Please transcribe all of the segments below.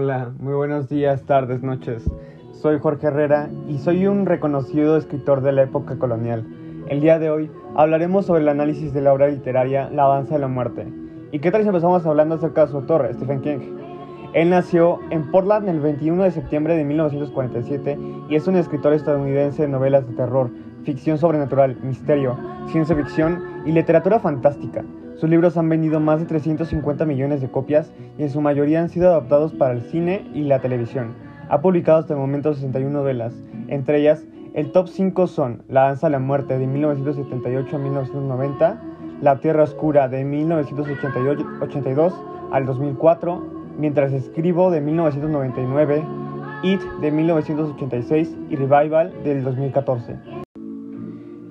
Hola, muy buenos días, tardes, noches. Soy Jorge Herrera y soy un reconocido escritor de la época colonial. El día de hoy hablaremos sobre el análisis de la obra literaria La danza de la muerte. ¿Y qué tal si empezamos hablando acerca de su autor, Stephen King? Él nació en Portland el 21 de septiembre de 1947 y es un escritor estadounidense de novelas de terror, ficción sobrenatural, misterio, ciencia ficción y literatura fantástica. Sus libros han vendido más de 350 millones de copias y en su mayoría han sido adaptados para el cine y la televisión. Ha publicado hasta el momento 61 novelas, entre ellas el top 5 son La danza de la muerte de 1978 a 1990, La tierra oscura de 1982 al 2004, Mientras escribo de 1999, It de 1986 y Revival del 2014.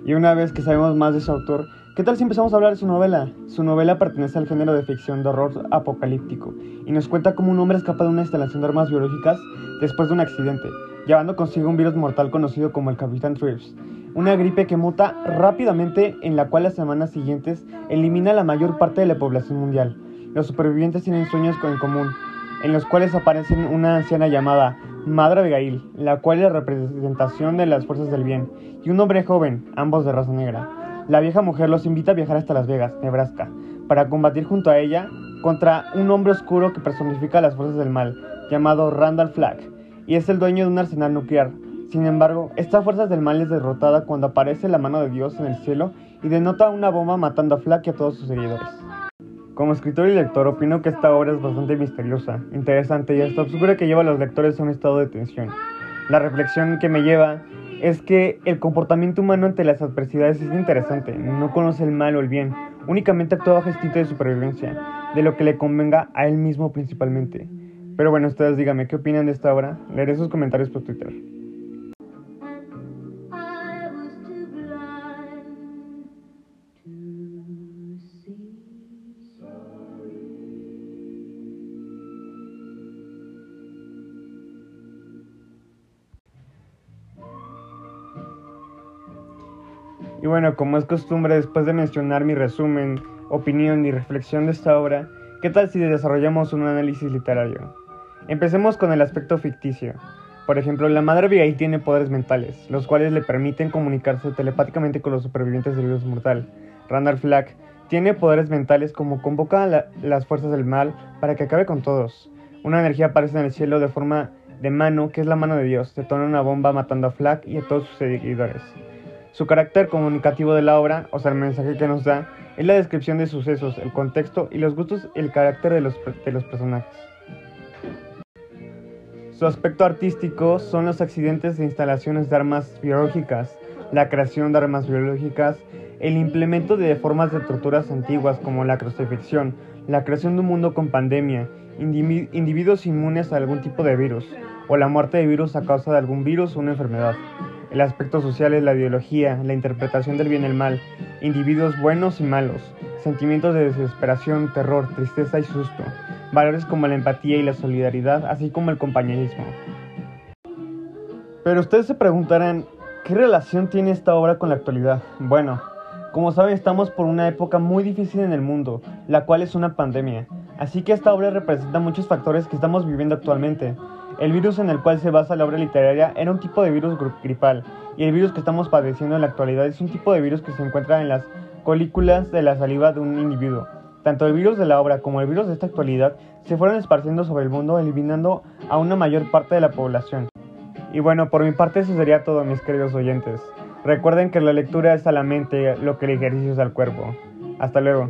Y una vez que sabemos más de su autor, ¿Qué tal si empezamos a hablar de su novela? Su novela pertenece al género de ficción de horror apocalíptico y nos cuenta cómo un hombre escapa de una instalación de armas biológicas después de un accidente, llevando consigo un virus mortal conocido como el Capitán Trips, una gripe que muta rápidamente en la cual las semanas siguientes elimina la mayor parte de la población mundial. Los supervivientes tienen sueños en común, en los cuales aparecen una anciana llamada Madre Abigail, la cual es la representación de las fuerzas del bien, y un hombre joven, ambos de raza negra. La vieja mujer los invita a viajar hasta Las Vegas, Nebraska, para combatir junto a ella contra un hombre oscuro que personifica las fuerzas del mal, llamado Randall Flagg, y es el dueño de un arsenal nuclear. Sin embargo, esta fuerza del mal es derrotada cuando aparece la mano de Dios en el cielo y denota una bomba matando a Flagg y a todos sus seguidores. Como escritor y lector, opino que esta obra es bastante misteriosa, interesante y hasta obscura que lleva a los lectores a un estado de tensión. La reflexión que me lleva es que el comportamiento humano ante las adversidades es interesante, no conoce el mal o el bien, únicamente actúa bajo instinto de supervivencia, de lo que le convenga a él mismo principalmente. Pero bueno, ustedes díganme qué opinan de esta obra, leeré sus comentarios por Twitter. Y bueno, como es costumbre, después de mencionar mi resumen, opinión y reflexión de esta obra, ¿qué tal si desarrollamos un análisis literario? Empecemos con el aspecto ficticio. Por ejemplo, la madre Abigail tiene poderes mentales, los cuales le permiten comunicarse telepáticamente con los supervivientes del virus mortal. Randall Flagg tiene poderes mentales como convoca a las fuerzas del mal para que acabe con todos. Una energía aparece en el cielo de forma de mano, que es la mano de Dios, detona una bomba matando a Flagg y a todos sus seguidores. Su carácter comunicativo de la obra, o sea, el mensaje que nos da, es la descripción de sucesos, el contexto y los gustos y el carácter de los, de los personajes. Su aspecto artístico son los accidentes de instalaciones de armas biológicas, la creación de armas biológicas, el implemento de formas de torturas antiguas como la crucifixión, la creación de un mundo con pandemia, individuos inmunes a algún tipo de virus, o la muerte de virus a causa de algún virus o una enfermedad. El aspecto social es la ideología, la interpretación del bien y el mal, individuos buenos y malos, sentimientos de desesperación, terror, tristeza y susto, valores como la empatía y la solidaridad, así como el compañerismo. Pero ustedes se preguntarán, ¿qué relación tiene esta obra con la actualidad? Bueno, como saben estamos por una época muy difícil en el mundo, la cual es una pandemia, así que esta obra representa muchos factores que estamos viviendo actualmente, el virus en el cual se basa la obra literaria era un tipo de virus gripal, y el virus que estamos padeciendo en la actualidad es un tipo de virus que se encuentra en las colículas de la saliva de un individuo. Tanto el virus de la obra como el virus de esta actualidad se fueron esparciendo sobre el mundo, eliminando a una mayor parte de la población. Y bueno, por mi parte eso sería todo, mis queridos oyentes. Recuerden que la lectura es a la mente lo que el ejercicio es al cuerpo. Hasta luego.